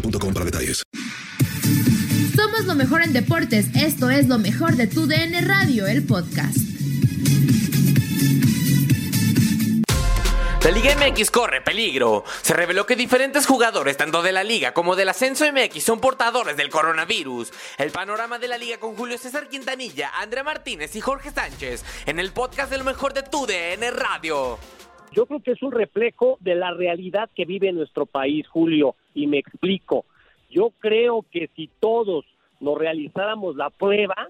boostmobile.com para detalles. Somos lo mejor en deportes. Esto es lo mejor de tu DN Radio, el podcast. La Liga MX corre peligro. Se reveló que diferentes jugadores, tanto de la Liga como del Ascenso MX, son portadores del coronavirus. El panorama de la Liga con Julio César Quintanilla, Andrea Martínez y Jorge Sánchez en el podcast de lo mejor de tu DN Radio. Yo creo que es un reflejo de la realidad que vive nuestro país, Julio, y me explico. Yo creo que si todos nos realizáramos la prueba,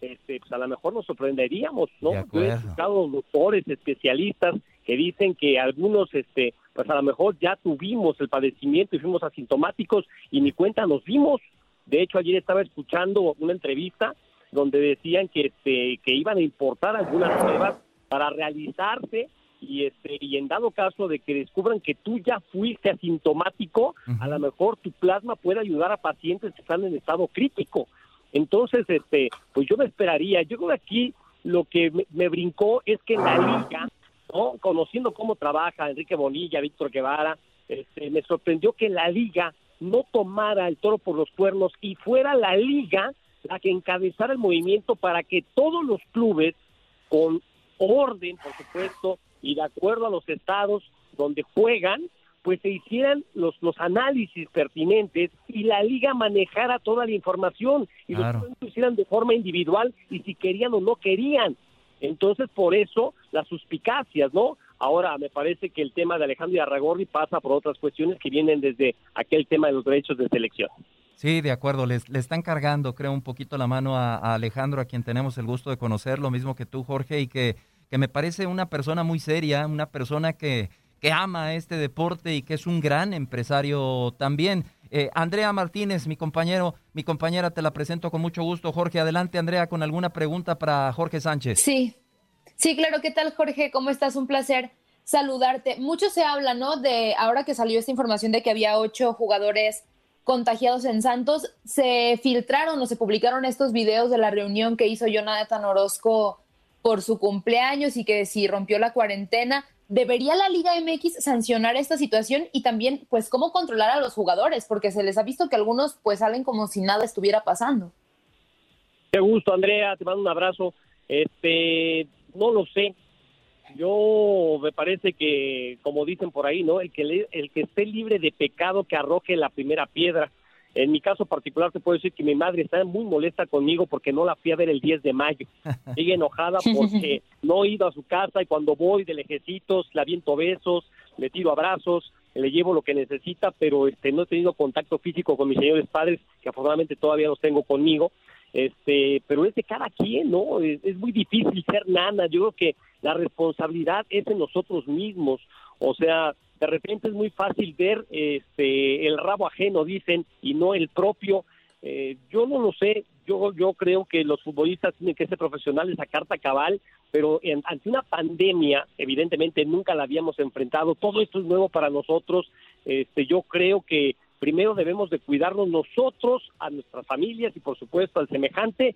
este, pues a lo mejor nos sorprenderíamos, ¿no? Yo he escuchado doctores, especialistas que dicen que algunos, este, pues a lo mejor ya tuvimos el padecimiento y fuimos asintomáticos y ni cuenta nos dimos. De hecho, ayer estaba escuchando una entrevista donde decían que, este, que iban a importar algunas pruebas para realizarse y este y en dado caso de que descubran que tú ya fuiste asintomático, a lo mejor tu plasma puede ayudar a pacientes que están en estado crítico. Entonces, este, pues yo me esperaría. Yo creo que aquí lo que me, me brincó es que en la liga, ¿no? conociendo cómo trabaja Enrique Bonilla, Víctor Guevara, este, me sorprendió que la liga no tomara el toro por los cuernos y fuera la liga la que encabezara el movimiento para que todos los clubes con orden, por supuesto, y de acuerdo a los estados donde juegan, pues se hicieran los, los análisis pertinentes y la liga manejara toda la información y Claro. los lo hicieran de forma individual y si querían o no querían. Entonces, por eso, las suspicacias, ¿no? Ahora, me parece que el tema de Alejandro Arragorri pasa por otras cuestiones que vienen desde aquel tema de los derechos de selección. Sí, de acuerdo. Les, le están cargando, creo, un poquito la mano a, a Alejandro, a quien tenemos el gusto de conocer, lo mismo que tú, Jorge, y que, que me parece una persona muy seria, una persona que, que ama este deporte y que es un gran empresario también. Eh, Andrea Martínez, mi compañero, mi compañera, te la presento con mucho gusto. Jorge, adelante, Andrea, con alguna pregunta para Jorge Sánchez. Sí, sí, claro. ¿Qué tal, Jorge? ¿Cómo estás? Un placer saludarte. Mucho se habla, ¿no? De ahora que salió esta información de que había ocho jugadores contagiados en Santos, se filtraron o se publicaron estos videos de la reunión que hizo Jonathan Orozco por su cumpleaños y que si rompió la cuarentena. ¿Debería la Liga MX sancionar esta situación y también, pues, cómo controlar a los jugadores? Porque se les ha visto que algunos, pues, salen como si nada estuviera pasando. Qué gusto, Andrea, te mando un abrazo. Este, no lo sé. Yo me parece que, como dicen por ahí, ¿no? El que le- el que esté libre de pecado que arroje la primera piedra. En mi caso particular te puedo decir que mi madre está muy molesta conmigo porque no la fui a ver el 10 de mayo. Sigue enojada porque no he ido a su casa y cuando voy de lejecitos le aviento besos, le tiro abrazos le llevo lo que necesita, pero este no he tenido contacto físico con mis señores padres, que afortunadamente todavía los tengo conmigo. Este, pero es de cada quien, ¿no? Es, es muy difícil ser nana. Yo creo que la responsabilidad es en nosotros mismos. O sea, de repente es muy fácil ver este el rabo ajeno, dicen, y no el propio. Eh, yo no lo sé, yo, yo creo que los futbolistas tienen que ser profesionales a carta cabal, pero en- ante una pandemia, evidentemente nunca la habíamos enfrentado, todo esto es nuevo para nosotros, este, yo creo que primero debemos de cuidarnos nosotros, a nuestras familias y por supuesto al semejante,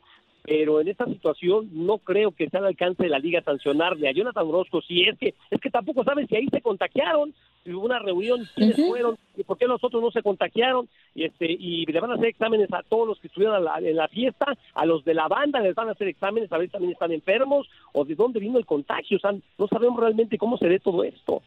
pero en esta situación no creo que sea al alcance de la liga sancionarle a Jonathan Orozco si es que es que tampoco saben si ahí se contagiaron, si hubo una reunión, quiénes fueron y por qué los otros no se contagiaron y este y le van a hacer exámenes a todos los que estuvieron a la- en la fiesta, a los de la banda les van a hacer exámenes a ver si también están enfermos o de dónde vino el contagio, o sea, no sabemos realmente cómo se ve todo esto.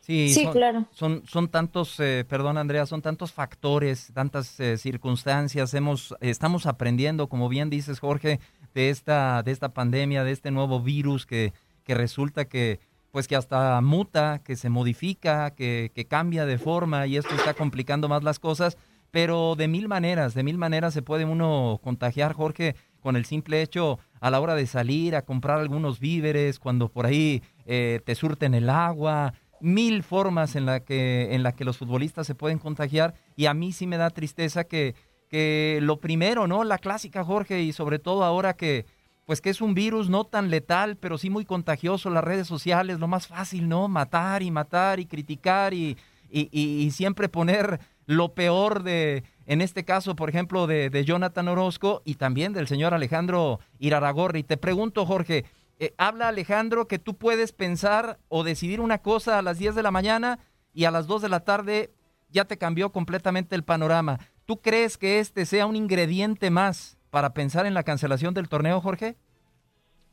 Sí, Sí, son, claro. Son, son tantos, eh, perdón Andrea, son tantos factores, tantas eh, circunstancias. Hemos, estamos aprendiendo, como bien dices Jorge, de esta, de esta pandemia, de este nuevo virus que, que resulta que, pues que hasta muta, que se modifica, que, que cambia de forma y esto está complicando más las cosas. Pero de mil maneras, de mil maneras se puede uno contagiar, Jorge, con el simple hecho a la hora de salir a comprar algunos víveres, cuando por ahí eh, te surten el agua, mil formas en la que en la que los futbolistas se pueden contagiar y a mí sí me da tristeza que que lo primero, ¿no? La clásica, Jorge, y sobre todo ahora que pues que es un virus no tan letal, pero sí muy contagioso, las redes sociales, lo más fácil, ¿no? Matar y matar y criticar y, y, siempre poner lo peor de, en este caso, por ejemplo, de, de Jonathan Orozco y también del señor Alejandro Iraragorri. Te pregunto, Jorge, eh, habla Alejandro que tú puedes pensar o decidir una cosa a las 10 de la mañana y a las 2 de la tarde ya te cambió completamente el panorama. ¿Tú crees que este sea un ingrediente más para pensar en la cancelación del torneo, Jorge?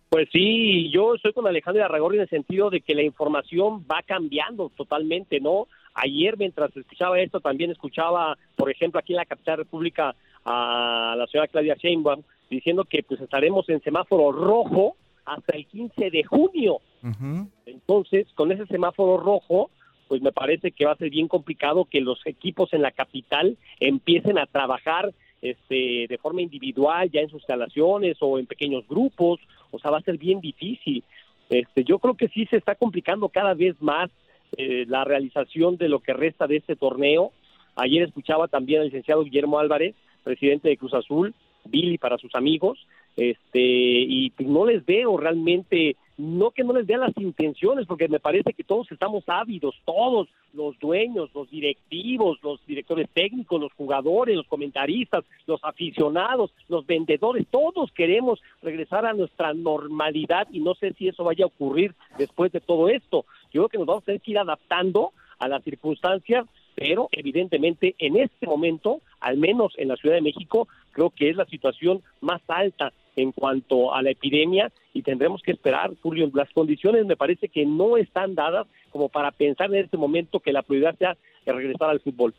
Pues sí, yo estoy con Alejandro Arragorri en el sentido de que la información va cambiando totalmente, ¿no? Ayer, mientras escuchaba esto, también escuchaba, por ejemplo, aquí en la capital república a la señora Claudia Sheinbaum diciendo que pues estaremos en semáforo rojo hasta el 15 de junio. Entonces, con ese semáforo rojo, pues me parece que va a ser bien complicado que los equipos en la capital empiecen a trabajar este, de forma individual, ya en sus instalaciones o en pequeños grupos, o sea, va a ser bien difícil. Este, yo creo que sí se está complicando cada vez más eh, la realización de lo que resta de este torneo. Ayer escuchaba también al licenciado Guillermo Álvarez, presidente de Cruz Azul, Billy para sus amigos, este, y no les veo realmente, no que no les vean las intenciones, porque me parece que todos estamos ávidos, todos, los dueños, los directivos, los directores técnicos, los jugadores, los comentaristas, los aficionados, los vendedores, todos queremos regresar a nuestra normalidad y no sé si eso vaya a ocurrir después de todo esto. Yo creo que nos vamos a tener que ir adaptando a las circunstancias, pero evidentemente en este momento, al menos en la Ciudad de México, creo que es la situación más alta en cuanto a la epidemia y tendremos que esperar, Julio, las condiciones me parece que no están dadas como para pensar en este momento que la prioridad sea regresar al fútbol.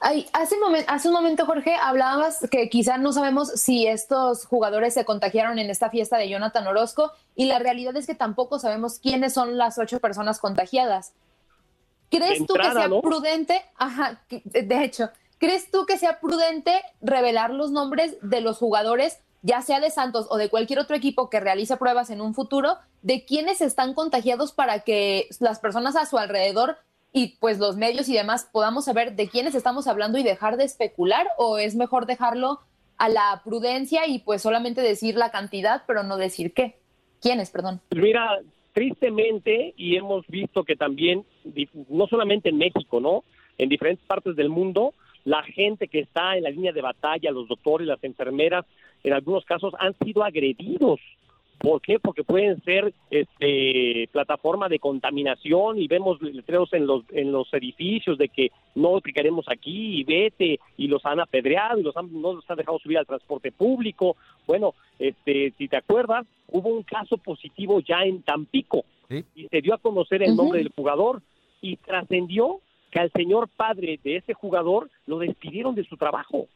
Ay, hace, momen- hace un momento, Jorge, hablabas que quizá no sabemos si estos jugadores se contagiaron en esta fiesta de Jonathan Orozco y la realidad es que tampoco sabemos quiénes son las ocho personas contagiadas. ¿Crees De tú que entrada, sea ¿no? prudente? Ajá, de hecho, ¿crees tú que sea prudente revelar los nombres de los jugadores, ya sea de Santos o de cualquier otro equipo que realice pruebas en un futuro, de quienes están contagiados para que las personas a su alrededor y pues los medios y demás podamos saber de quiénes estamos hablando y dejar de especular o es mejor dejarlo a la prudencia y pues solamente decir la cantidad pero no decir qué? ¿Quiénes, perdón? Pues mira, tristemente, y hemos visto que también, no solamente en México, ¿no? En diferentes partes del mundo, la gente que está en la línea de batalla, los doctores, las enfermeras, en algunos casos han sido agredidos. ¿Por qué? Porque pueden ser este, plataforma de contaminación y vemos letreros en los, en los edificios de que no picaremos aquí y vete y los han apedreado y los han, no los han dejado subir al transporte público. Bueno, este, si te acuerdas, hubo un caso positivo ya en Tampico y se dio a conocer el nombre del jugador y trascendió que al señor padre de ese jugador lo despidieron de su trabajo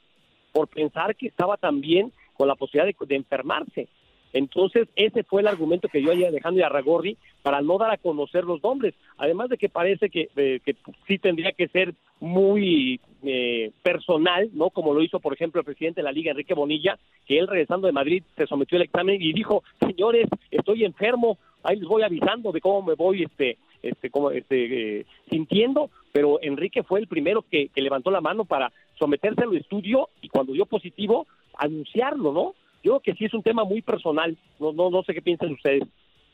por pensar que estaba también con la posibilidad de, de enfermarse. Entonces, ese fue el argumento que dio ayer Alejandro Arragorri para no dar a conocer los nombres. Además de que parece que, eh, que sí tendría que ser muy eh, personal, ¿no? Como lo hizo, por ejemplo, el presidente de la Liga, Enrique Bonilla, que él regresando de Madrid se sometió al examen y dijo, señores, estoy enfermo, ahí les voy avisando de cómo me voy este, este, como, este, eh, sintiendo, pero Enrique fue el primero que, que levantó la mano para someterse al estudio y cuando dio positivo, anunciarlo, ¿no? Yo creo que sí es un tema muy personal, no, no, no sé qué piensan ustedes.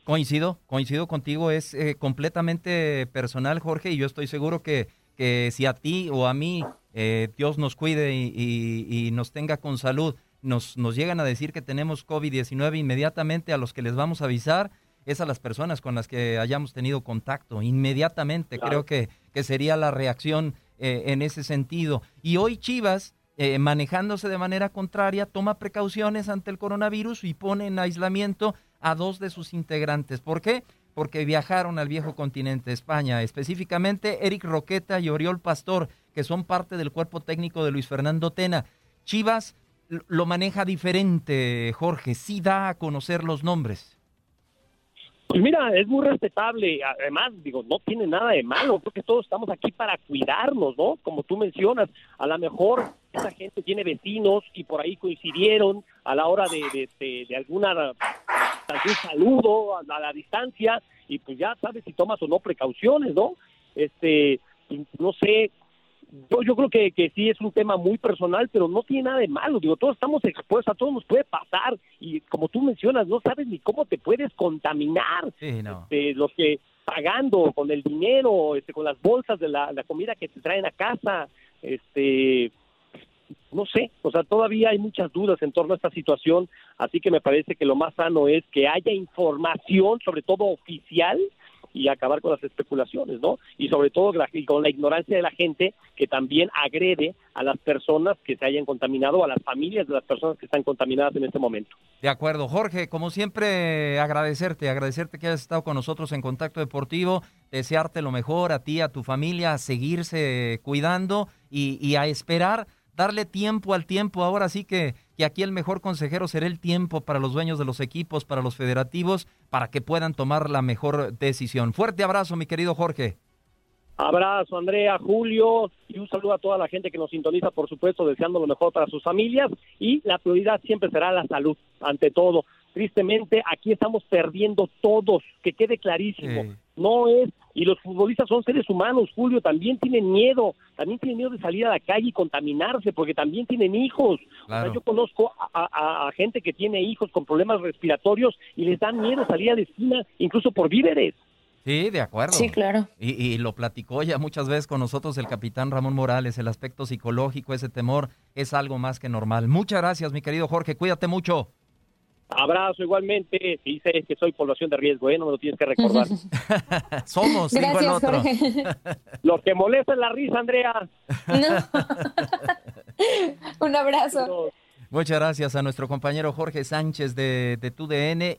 Coincido, coincido contigo, es eh, completamente personal, Jorge, y yo estoy seguro que, que si a ti o a mí eh, Dios nos cuide y, y- y nos tenga con salud, nos, nos llegan a decir que tenemos COVID-19 inmediatamente a los que les vamos a avisar es a las personas con las que hayamos tenido contacto, inmediatamente. Claro. Creo que, que sería la reacción eh, en ese sentido. Y hoy Chivas, eh, manejándose de manera contraria, toma precauciones ante el coronavirus y pone en aislamiento a dos de sus integrantes. ¿Por qué? Porque viajaron al viejo continente, España, específicamente Eric Roqueta y Oriol Pastor, que son parte del cuerpo técnico de Luis Fernando Tena. Chivas lo maneja diferente, Jorge, sí da a conocer los nombres. Pues mira, es muy respetable. Además, digo, no tiene nada de malo. Creo que todos estamos aquí para cuidarnos, ¿no? Como tú mencionas, a lo mejor esa gente tiene vecinos y por ahí coincidieron a la hora de, de, de- alguna algún saludo a la, a la distancia y pues ya sabes si tomas o no precauciones, ¿no? Este, no sé, yo, yo creo que, que sí es un tema muy personal, pero no tiene nada de malo. Digo, todos estamos expuestos, a todos nos puede pasar. Y como tú mencionas, no sabes ni cómo te puedes contaminar. Sí, no. Este, los que pagando con el dinero, este, con las bolsas de la, la comida que te traen a casa, este, no sé, o sea, todavía hay muchas dudas en torno a esta situación, así que me parece que lo más sano es que haya información, sobre todo oficial, y acabar con las especulaciones, ¿no? Y sobre todo con la ignorancia de la gente que también agrede a las personas que se hayan contaminado, a las familias de las personas que están contaminadas en este momento. De acuerdo, Jorge, como siempre, agradecerte, agradecerte que hayas estado con nosotros en Contacto Deportivo, desearte lo mejor a ti, a tu familia, a seguirse cuidando y a esperar, darle tiempo al tiempo. Ahora sí que, que aquí el mejor consejero será el tiempo para los dueños de los equipos, para los federativos, para que puedan tomar la mejor decisión. Fuerte abrazo, mi querido Jorge. Abrazo, Andrea, Julio, y un saludo a toda la gente que nos sintoniza, por supuesto, deseando lo mejor para sus familias. Y la prioridad siempre será la salud, ante todo. Tristemente, aquí estamos perdiendo todos, que quede clarísimo. No es, y los futbolistas son seres humanos, Julio, también tienen miedo, también tienen miedo de salir a la calle y contaminarse, porque también tienen hijos. O sea, yo conozco a, a- a gente que tiene hijos con problemas respiratorios y les da miedo salir a la esquina, incluso por víveres. Sí, de acuerdo. Sí, claro. Y, y lo platicó ya muchas veces con nosotros el capitán Ramón Morales, el aspecto psicológico, ese temor es algo más que normal. Muchas gracias, mi querido Jorge, cuídate mucho. Abrazo igualmente. Si dices que soy población de riesgo, ¿eh? no me lo tienes que recordar. Somos, dijo el Gracias, otro. Jorge. Lo que molesta es la risa, Andrea. Un abrazo. Muchas gracias a nuestro compañero Jorge Sánchez de, de TUDN.